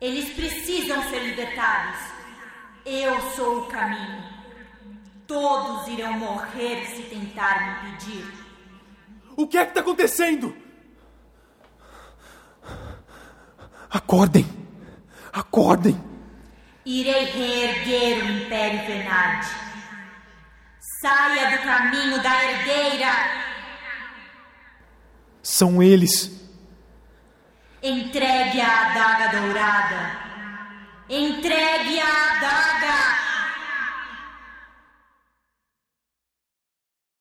Eles precisam ser libertados. Eu sou o caminho. Todos irão morrer se tentar me impedir. O que é que está acontecendo? Acordem! Acordem! Irei reerguer o Império Venade. Saia do caminho da herdeira! São eles! Entregue a adaga dourada! Entregue a!